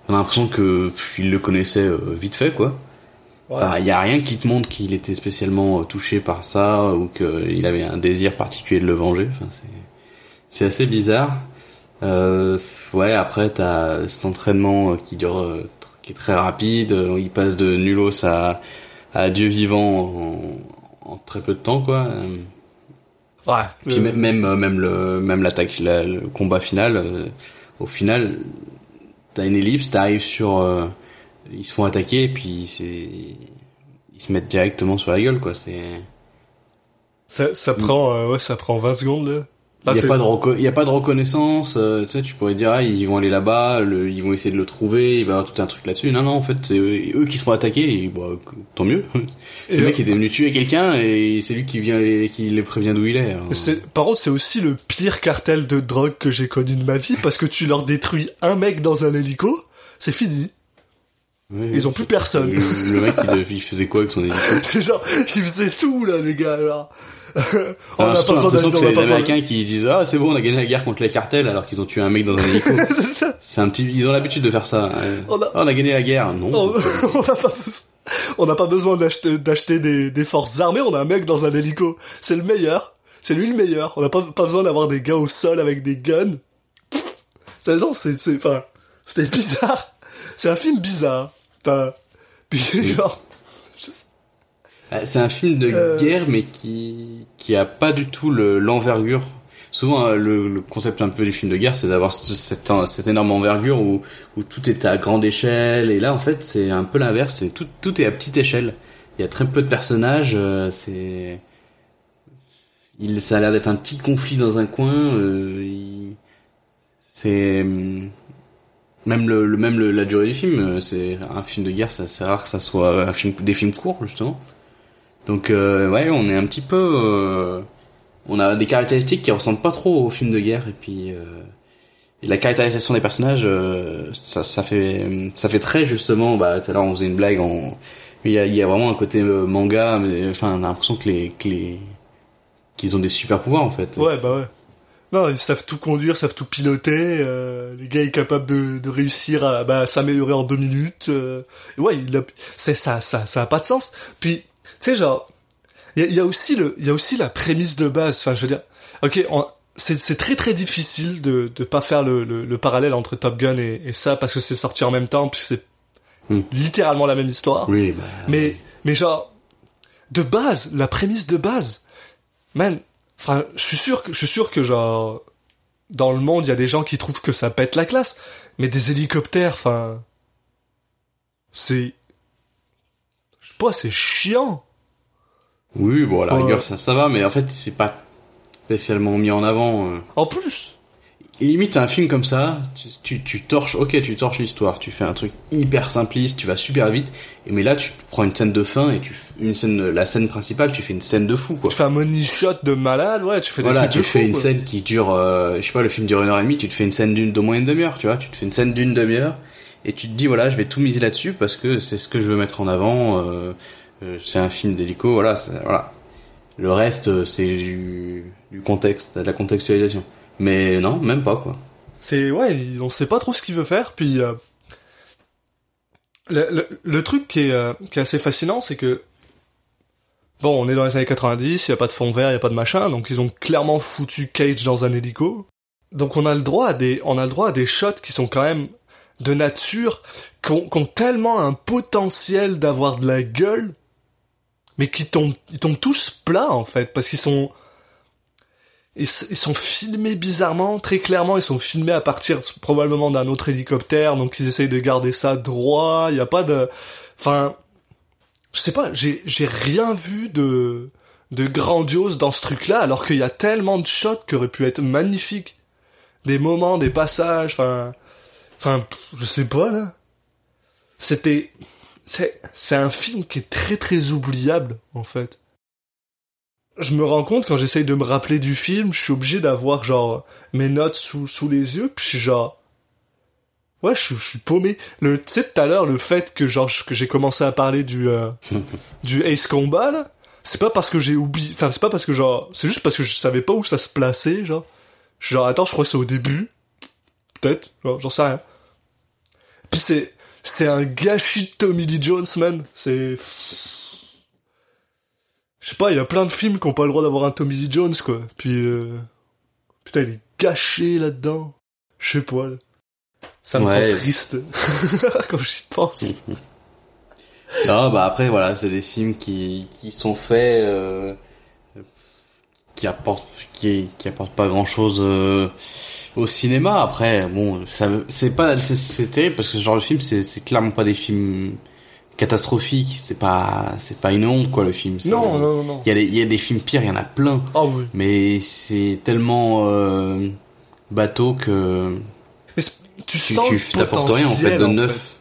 on a l'impression que pff, il le connaissait vite fait, quoi. Enfin, il y a rien qui te montre qu'il était spécialement euh, touché par ça ou qu'il avait un désir particulier de le venger. Enfin, c'est assez bizarre. Euh, ouais, après t'as cet entraînement euh, qui dure, euh, qui est très rapide. euh, Il passe de nulos à, à Dieu vivant en, en très peu de temps, quoi. Euh, Ouais. puis euh, même même euh, le même l'attaque, la- le combat final. euh, au final, t'as une ellipse, t'arrives sur, euh, ils se font attaquer et puis c'est, ils se mettent directement sur la gueule, quoi. C'est Ça, ça prend, euh, ouais, ça prend 20 secondes, là. Il n'y a, c'est- pas de reco- il y a pas de reconnaissance, euh, tu sais, tu pourrais dire, ah, ils vont aller là-bas, le- ils vont essayer de le trouver, il va y avoir tout un truc là-dessus. Non, non, en fait, c'est eux, qui se font attaquer, et bah, tant mieux. [laughs] C'est le mec qui était venu tuer quelqu'un, et c'est lui qui vient, les- qui les prévient d'où il est. alors. C'est, par contre, c'est aussi le pire cartel de drogue que j'ai connu de ma vie parce que tu leur détruis un mec dans un hélico, c'est fini. Ouais, Ils ont plus personne. Le, le mec, il, [laughs] il faisait quoi avec son hélico C'est genre, ils faisaient tout, là, les gars, genre. [laughs] on n'a c'est pas besoin l'impression que c'est les Américains qui disent, ah, c'est bon, on a gagné la guerre contre les cartels, alors qu'ils ont tué un mec dans un hélico. [laughs] C'est un petit, ils ont l'habitude de faire ça. On a- Oh, on a gagné la guerre. Non. On n'a pas besoin, on n'a pas besoin d'acheter, des, des forces armées, on a un mec dans un hélico. C'est le meilleur. C'est lui le meilleur. On n'a pas, pas besoin d'avoir des gars au sol avec des guns. C'est, c'est, enfin, c'était bizarre. C'est un film bizarre. Enfin, puis, genre, Ah, C'est un film de Euh. guerre, mais qui qui a pas du tout le- l'envergure. Souvent, euh, le, le concept un peu des films de guerre, c'est d'avoir ce- cette, cette énorme envergure où, où tout est à grande échelle. Et là, en fait, c'est un peu l'inverse. Tout, tout est à petite échelle. Il y a très peu de personnages. euh, c'est il, ça a l'air d'être un petit conflit dans un coin. euh, il- c'est hum, même le, le- même le- la durée du film. euh, C'est un film de guerre. C'est rare que ça soit un film, des films courts justement. Donc euh, ouais, on est un petit peu, euh, on a des caractéristiques qui ressemblent pas trop aux films de guerre et puis euh, la caractérisation des personnages, euh, ça, ça fait, ça fait très justement. Bah tout à l'heure on faisait une blague, en, il y a, il y a vraiment un côté euh, manga, mais enfin on a l'impression que les, que les, qu'ils ont des super pouvoirs en fait. ouais, bah ouais. Non, ils savent tout conduire, savent tout piloter. Euh, les gars est capable de, de réussir à bah, s'améliorer en deux minutes. Euh, ouais, il a, c'est ça, ça, ça a pas de sens. Puis, tu sais, genre, il y y a aussi le, il y a aussi la prémisse de base. Enfin, je veux dire, ok, on- c'est c'est très très difficile de de pas faire le, le, le parallèle entre Top Gun et, et ça parce que c'est sorti en même temps puis c'est Hmm. littéralement la même histoire. Oui, bah, Mais, mais genre, de base, la prémisse de base, man, enfin, je suis sûr que, je suis sûr que genre, dans le monde, il y a des gens qui trouvent que ça pète la classe, mais des hélicoptères, enfin, c'est, je sais pas, c'est chiant. oui, bon à la Ouais. rigueur ça, ça va, mais en fait c'est pas spécialement mis en avant. euh. En plus, limite un film comme ça, tu, tu, tu torches, ok, tu torches l'histoire, tu fais un truc hyper simpliste, tu vas super vite, et mais là tu prends une scène de fin et tu une scène, la scène principale, tu fais une scène de fou quoi. tu fais un money shot de malade, ouais, tu fais des Voilà, trucs tu de fais fou, une quoi. scène qui dure, euh, je sais pas, le film dure une heure et demie, tu te fais une scène d'une d'au moins une demi-heure, tu vois, tu te fais une scène d'une demi-heure et tu te dis voilà, je vais tout miser là-dessus parce que c'est ce que je veux mettre en avant. euh, euh, c'est un film d'hélico, voilà, voilà. Le reste, euh, c'est du, du contexte, de la contextualisation. Mais non, même pas quoi. C'est ouais, on sait pas trop ce qu'il veut faire. Puis euh, le, le, le truc qui est, euh, qui est assez fascinant, c'est que bon, on est dans les années 90, il y a pas de fond vert, il y a pas de machin, donc ils ont clairement foutu Cage dans un hélico. donc on a le droit à des, on a le droit à des shots qui sont quand même de nature, qui ont tellement un potentiel d'avoir de la gueule, mais qui tombent, ils tombent tous plats en fait, parce qu'ils sont, ils, sont filmés bizarrement, très clairement, ils sont filmés à partir probablement d'un autre hélicoptère, donc ils essayent de garder ça droit. Il y a pas de, enfin, je sais pas, j'ai rien vu de de grandiose dans ce truc-là, alors qu'il y a tellement de shots qui auraient pu être magnifiques, des moments, des passages, enfin, enfin, je sais pas là. C'était, c'est un film qui est très très oubliable en fait je me rends compte quand j'essaye de me rappeler du film, je suis obligé d'avoir genre mes notes sous, sous les yeux, puis je suis genre ouais, je, suis- je suis paumé. Le tu sais tout à l'heure le fait que genre que j'ai commencé à parler du euh, [laughs] du Ace Combat là, c'est pas parce que j'ai oublié, enfin c'est pas parce que genre c'est juste parce que je savais pas où ça se plaçait genre. Je suis genre attends, je crois que c'est au début. Peut-être, genre, j'en sais rien. Puis c'est c'est un gâchis de Tommy Lee Jones man, c'est je sais pas, il y a plein de films qui ont pas le droit d'avoir un Tommy Lee Jones, quoi. Puis, euh... putain, il est gâché là-dedans. Je sais pas, là. Ça me Ouais. rend triste [laughs] quand j'y pense. [laughs] Non, bah après, voilà, c'est des films qui, qui sont faits, euh, qui apportent, qui, qui apportent pas grand chose au cinéma. Après, bon, ça, c'est pas, c'est, c'est terrible parce que ce genre de film, c'est, c'est clairement pas des films catastrophiques. C'est pas, c'est pas une honte, quoi, le film. Non, non, non, non. Il y a des, il y a des films pires, il y en a plein. Ah oui. Mais c'est tellement, euh, bateau que, Mais tu sens tu le t'apportes rien, en fait, potentiel, de neuf.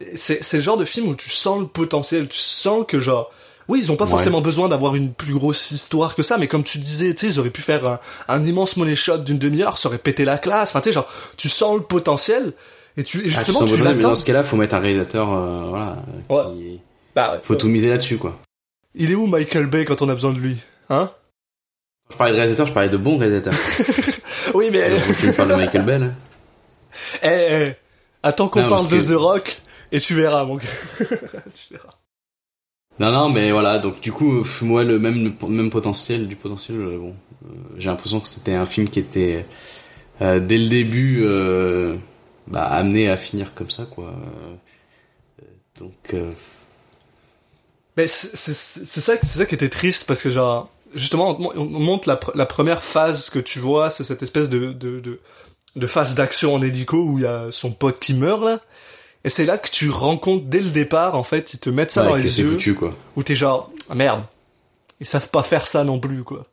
fait. C'est, c'est le genre de film où tu sens le potentiel, tu sens que genre, oui, ils ont pas Ouais. forcément besoin d'avoir une plus grosse histoire que ça, mais comme tu disais, tu sais, ils auraient pu faire un, un immense money shot d'une demi-heure, ça aurait pété la classe, enfin, tu sais, genre, tu sens le potentiel, et tu, et ah, tu justement, tu mais dans ce cas-là, faut mettre un réalisateur, euh, voilà, qui, Bah ouais. faut tout miser là-dessus, quoi. Il est où Michael Bay quand on a besoin de lui Hein? Je parlais de réalisateur, je parlais de bons réalisateurs. [laughs] Oui, mais Alors, tu me parles de [laughs] Michael Bay, là eh, eh, attends qu'on parle de que- The Rock et tu verras, mon gars. [laughs] tu verras. Non, non, mais voilà, donc du coup, moi, le même, même potentiel, du potentiel, euh, bon, euh, j'ai l'impression que c'était un film qui était, euh, dès le début, euh, bah, amené à finir comme ça, quoi. Euh, donc, euh, Mais c'est c'est- c'est ça, c'est ça qui était triste parce que genre, justement, on, on montre la, pr- la première phase que tu vois, c'est cette espèce de de, de, de phase d'action en hélico où il y a son pote qui meurt là. Et c'est là que tu rencontres dès le départ, en fait, ils te mettent ça ouais, dans les yeux, foutu, quoi. où t'es genre, ah, merde, ils savent pas faire ça non plus, quoi.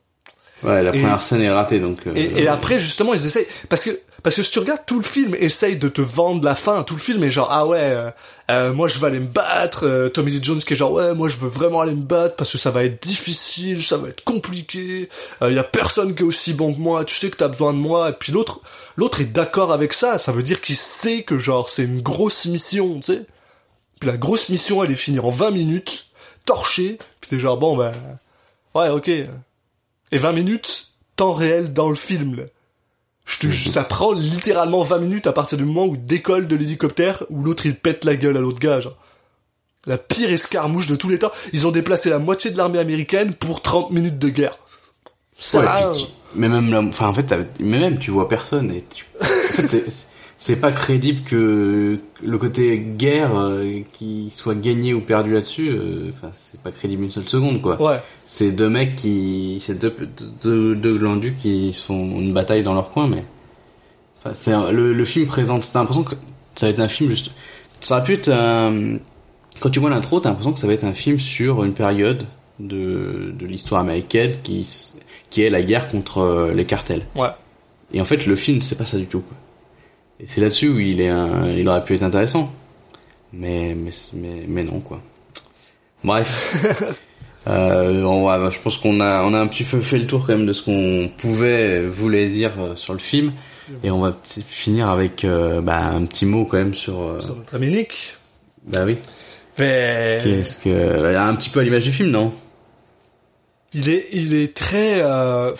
Ouais, la Et- première scène est ratée, donc. euh, Et, et après, justement, ils essayent, parce que, parce que si tu regardes tout le film, essaye de te vendre la fin, tout le film est genre, ah ouais, euh, euh, moi je vais aller me battre, euh, Tommy Lee Jones qui est genre, ouais, moi je veux vraiment aller me battre parce que ça va être difficile, ça va être compliqué, il y a personne qui est aussi bon que moi, tu sais que t'as besoin de moi, et puis l'autre, l'autre est d'accord avec ça, ça veut dire qu'il sait que genre, c'est une grosse mission, tu sais. Puis la grosse mission, elle est finie en 20 minutes, torchée, puis t'es genre, bon ben, ouais, ok. Et 20 minutes, temps réel dans le film. Je te, ça prend littéralement 20 minutes à partir du moment où il décolle de l'hélicoptère, où l'autre il pète la gueule à l'autre gars, genre. La pire escarmouche de tous les temps. Ils ont déplacé la moitié de l'armée américaine pour 30 minutes de guerre. Ça, Ouais, puis tu- mais même là, enfin en fait, t'as- mais même tu vois personne et tu, en fait, c'est- pas crédible que le côté guerre euh, qui soit gagné ou perdu là-dessus. euh, Enfin, c'est pas crédible une seule seconde quoi. ouais. C'est deux mecs qui, c'est deux, deux, deux glandus qui se font une bataille dans leur coin, mais enfin, c'est le, le film présente. T'as l'impression que ça va être un film juste. Ça aurait pu être un- quand tu vois l'intro, t'as l'impression que ça va être un film sur une période de, de l'histoire américaine qui, qui est la guerre contre euh, les cartels. Ouais. Et en fait, le film, c'est pas ça du tout. Quoi. Et c'est là-dessus où il est, un- il aurait pu être intéressant. Mais, mais, mais, mais non, quoi. Bref. [laughs] euh, on va, je pense qu'on a, on a un petit peu fait le tour quand même de ce qu'on pouvait, voulait dire euh, sur le film. Et on va finir avec euh, bah, un petit mot quand même sur. euh, Sur notre ami Nick. bah oui. Mais... Qu'est-ce que, un petit peu à l'image du film, non? Il est, il est très, euh...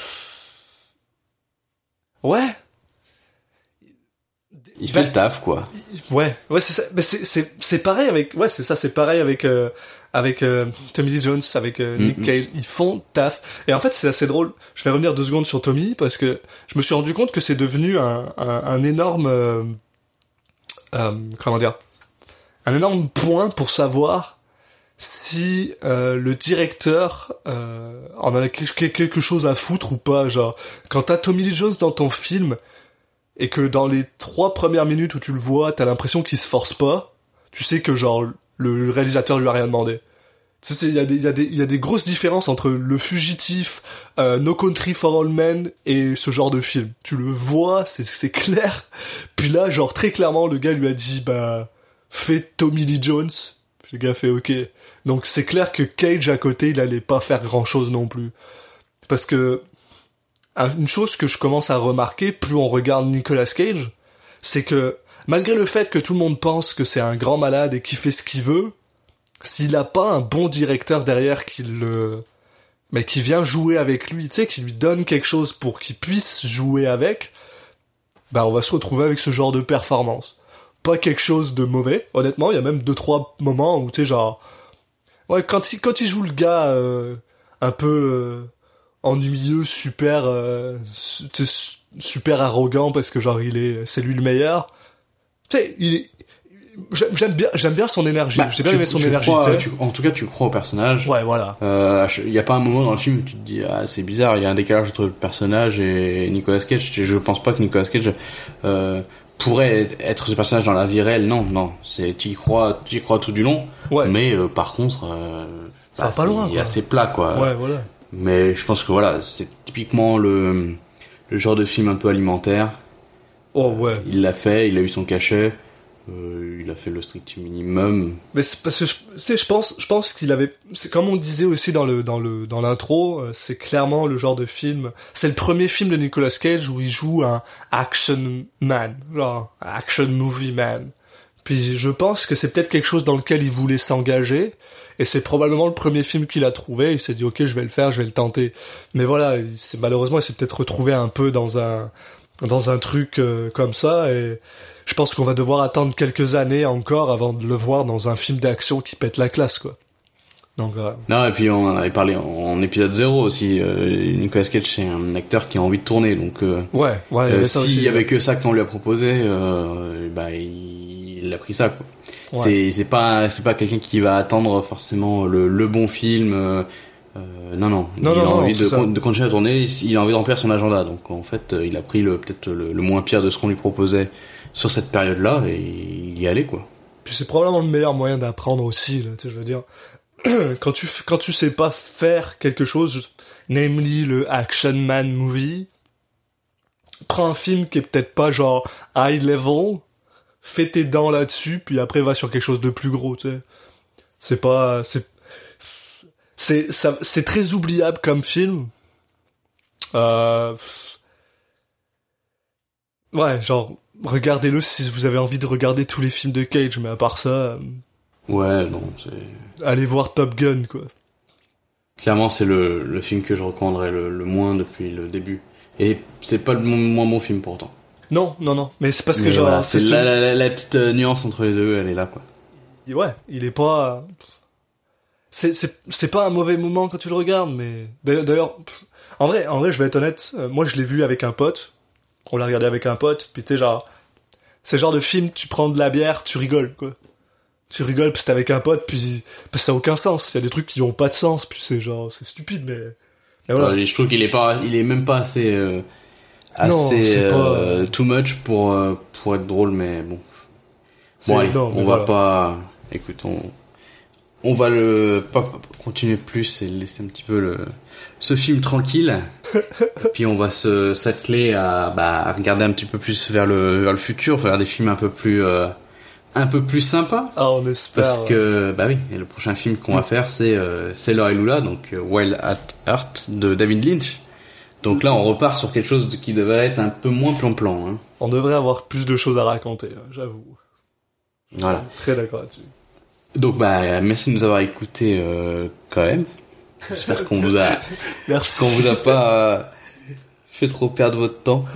Ouais. Il fait le taf, quoi. Ouais, ouais, c'est c'est c'est c'est pareil avec ouais, c'est ça, c'est pareil avec euh, avec euh, Tommy Lee Jones, avec euh, Nick. Cage. Ils font taf. Et en fait, c'est assez drôle. Je vais revenir deux secondes sur Tommy parce que je me suis rendu compte que c'est devenu un un, un énorme euh, euh, comment dire? Un énorme point pour savoir si euh, le directeur euh, en a quelque chose à foutre ou pas. Genre, quand t'as Tommy Lee Jones dans ton film et que dans les trois premières minutes où tu le vois, t'as l'impression qu'il se force pas, tu sais que genre le réalisateur lui a rien demandé. Tu sais, il y, a des- y, y a des grosses différences entre Le Fugitif, euh, No Country for All Men et ce genre de film. Tu le vois, c'est clair. Puis là, genre très clairement, le gars lui a dit, bah, fais Tommy Lee Jones. Le gars fait OK. Donc c'est clair que Cage à côté, il allait pas faire grand chose non plus. Parce que une chose que je commence à remarquer, plus on regarde Nicolas Cage, c'est que malgré le fait que tout le monde pense que c'est un grand malade et qu'il fait ce qu'il veut, s'il a pas un bon directeur derrière qui le mais qui vient jouer avec lui, tu sais, qui lui donne quelque chose pour qu'il puisse jouer avec, bah on va se retrouver avec ce genre de performance. Pas quelque chose de mauvais, honnêtement, il y a même deux trois moments où tu sais genre ouais quand il quand il joue le gars euh, un peu euh, ennuyeux, super euh, super arrogant parce que genre il est c'est lui le meilleur. Tu sais, il est j'aime bien j'aime bien son énergie. Bah, J'ai bien aimé son tu énergie. crois- tu en tout cas, tu crois au personnage. Ouais, voilà. Euh, Il y a pas un moment dans le film où tu te dis ah c'est bizarre, il y a un décalage entre le personnage et Nicolas Cage. Je je pense pas que Nicolas Cage euh, pourrait être ce personnage dans la vie réelle. Non, non, c'est tu y crois, tu y crois tout du long. Ouais. Mais euh, par contre, euh, Ça va bah, pas loin, quoi. assez plat quoi. Ouais, voilà. Mais je pense que voilà, c'est typiquement le le genre de film un peu alimentaire. Oh ouais. Il l'a fait, il a eu son cachet. Euh, il a fait le strict minimum. Mais c'est parce que je, sais, je pense, je pense qu'il avait, c'est comme on disait aussi dans le, dans le, dans l'intro, euh, c'est clairement le genre de film. C'est le premier film de Nicolas Cage où il joue un action man, genre un action movie man. Puis je pense que c'est peut-être quelque chose dans lequel il voulait s'engager, et c'est probablement le premier film qu'il a trouvé. Il s'est dit ok, je vais le faire, je vais le tenter. Mais voilà, il s'est- malheureusement, il s'est peut-être retrouvé un peu dans un, dans un truc euh, comme ça, et je pense qu'on va devoir attendre quelques années encore avant de le voir dans un film d'action qui pète la classe, quoi. Donc, euh, Non, et puis on en avait parlé en, en épisode 0 aussi. Euh, Nicolas Cage, c'est un acteur qui a envie de tourner, donc euh, ouais, ouais, il y euh, s'il y avait que ça qu'on lui a proposé, euh, bah il, il a pris ça. Quoi. Ouais. C'est c'est pas c'est pas quelqu'un qui va attendre forcément le, le bon film. euh, euh, non, non, Non, il non, a envie de, ça. con- de continuer à tourner. Il a envie de remplir son agenda. Donc en fait, il a pris le peut-être le, le moins pire de ce qu'on lui proposait sur cette période-là et il y allait quoi. Puis c'est probablement le meilleur moyen d'apprendre aussi, là, tu sais, je veux dire. [clears throat] quand tu, quand tu sais pas faire quelque chose, namely le action man movie, prends un film qui est peut-être pas genre high level, fais tes dents là-dessus, puis après va sur quelque chose de plus gros, tu sais. C'est pas, c'est, c'est, ça, c'est très oubliable comme film. Euh, ouais, genre, regardez-le si vous avez envie de regarder tous les films de Cage, mais à part ça, euh, Ouais, non, c'est allez voir Top Gun, quoi. Clairement, c'est le, le film que je recommanderais le, le moins depuis le début. Et c'est pas le mo- moins bon film pourtant. Non, non, non, mais c'est parce que genre, voilà, c'est c'est ce- la, la, la- la petite euh, nuance entre les deux, elle est là quoi. ouais, il est pas, c'est, pas un mauvais moment quand tu le regardes, mais d'ailleurs, en vrai, en vrai, je vais être honnête, euh, moi je l'ai vu avec un pote, on l'a regardé avec un pote, puis tu sais genre, c'est genre de film, tu prends de la bière, tu rigoles, quoi. Tu rigoles parce que t'es avec un pote, puis parce que ça a aucun sens. Il y a des trucs qui ont pas de sens, puis c'est genre, c'est stupide, mais, mais voilà. Je trouve qu'il est pas, il est même pas assez, euh, assez Non, c'est pas- euh, too much pour euh, pour être drôle, mais bon. C'est- Bon allez, on voilà. va pas, écoute, on on va le pas continuer plus et laisser un petit peu le ce film tranquille. et puis on va se s'atteler à bah à regarder un petit peu plus vers le vers le futur, faire des films un peu plus euh, un peu plus sympas. Ah, on espère. Parce que bah oui, et le prochain film qu'on va faire c'est euh, Sailor et Lula, donc euh, Wild at Heart de David Lynch. Donc là on repart sur quelque chose qui devrait être un peu moins plan-plan. Hein. On devrait avoir plus de choses à raconter, hein, j'avoue. Voilà. Très d'accord là-dessus. Donc bah merci de nous avoir écoutés euh, quand même. J'espère qu'on vous a [laughs] Merci. qu'on vous a pas euh, fait trop perdre votre temps. [laughs]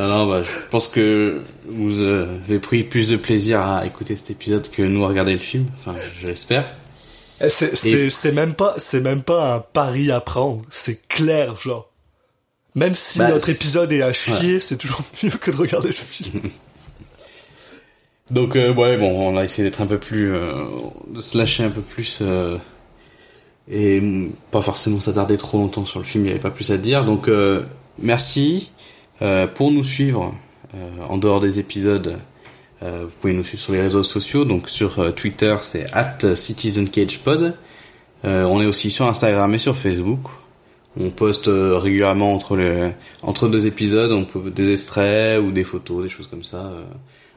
Non, non, bah, je pense que vous avez pris plus de plaisir à écouter cet épisode que nous à regarder le film. Enfin, j'espère. Eh, C'est même pas c'est même pas un pari à prendre, c'est clair genre. Même si Bah, notre épisode est à chier, c'est toujours [laughs] mieux que de regarder le film. Donc, euh, ouais, bon, on a essayé d'être un peu plus, euh, de se lâcher un peu plus, euh, et pas forcément s'attarder trop longtemps sur le film, il n'y avait pas plus à dire. Donc, merci pour nous suivre en dehors des épisodes. Euh, vous pouvez nous suivre sur les réseaux sociaux. Donc, sur euh, Twitter, c'est at CitizenCagePod. Euh, on est aussi sur Instagram et sur Facebook. On poste euh, régulièrement entre les entre deux épisodes, on peut des extraits ou des photos, des choses comme ça,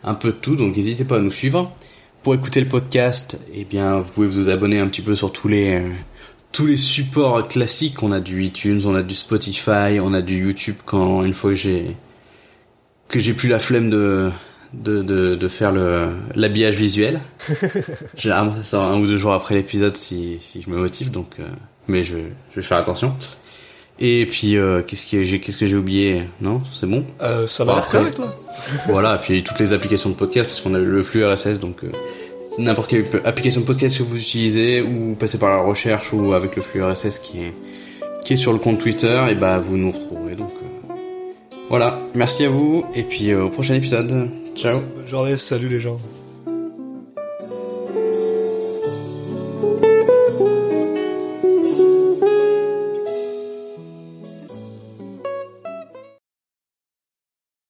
un peu de tout. Donc n'hésitez pas à nous suivre. Pour écouter le podcast, eh bien vous pouvez vous abonner un petit peu sur tous les tous les supports classiques. On a du iTunes, on a du Spotify, on a du YouTube. Quand une fois que j'ai que j'ai plus la flemme de de, de, de faire le l'habillage visuel. [laughs] Généralement ça sort un ou deux jours après l'épisode si, si je me motive donc euh, mais je, je vais faire attention. Et puis euh, qu'est-ce que j'ai qu'est-ce que j'ai oublié? Non, c'est bon? Euh, ça va Après- là. [laughs] Voilà, et puis toutes les applications de podcast parce qu'on a le flux RSS donc euh, n'importe quelle application de podcast que vous utilisez ou passez par la recherche ou avec le flux RSS qui est qui est sur le compte Twitter et bah vous nous retrouverez donc euh, voilà, merci à vous et puis euh, au prochain épisode. Ciao. Bonne journée, salut les gens.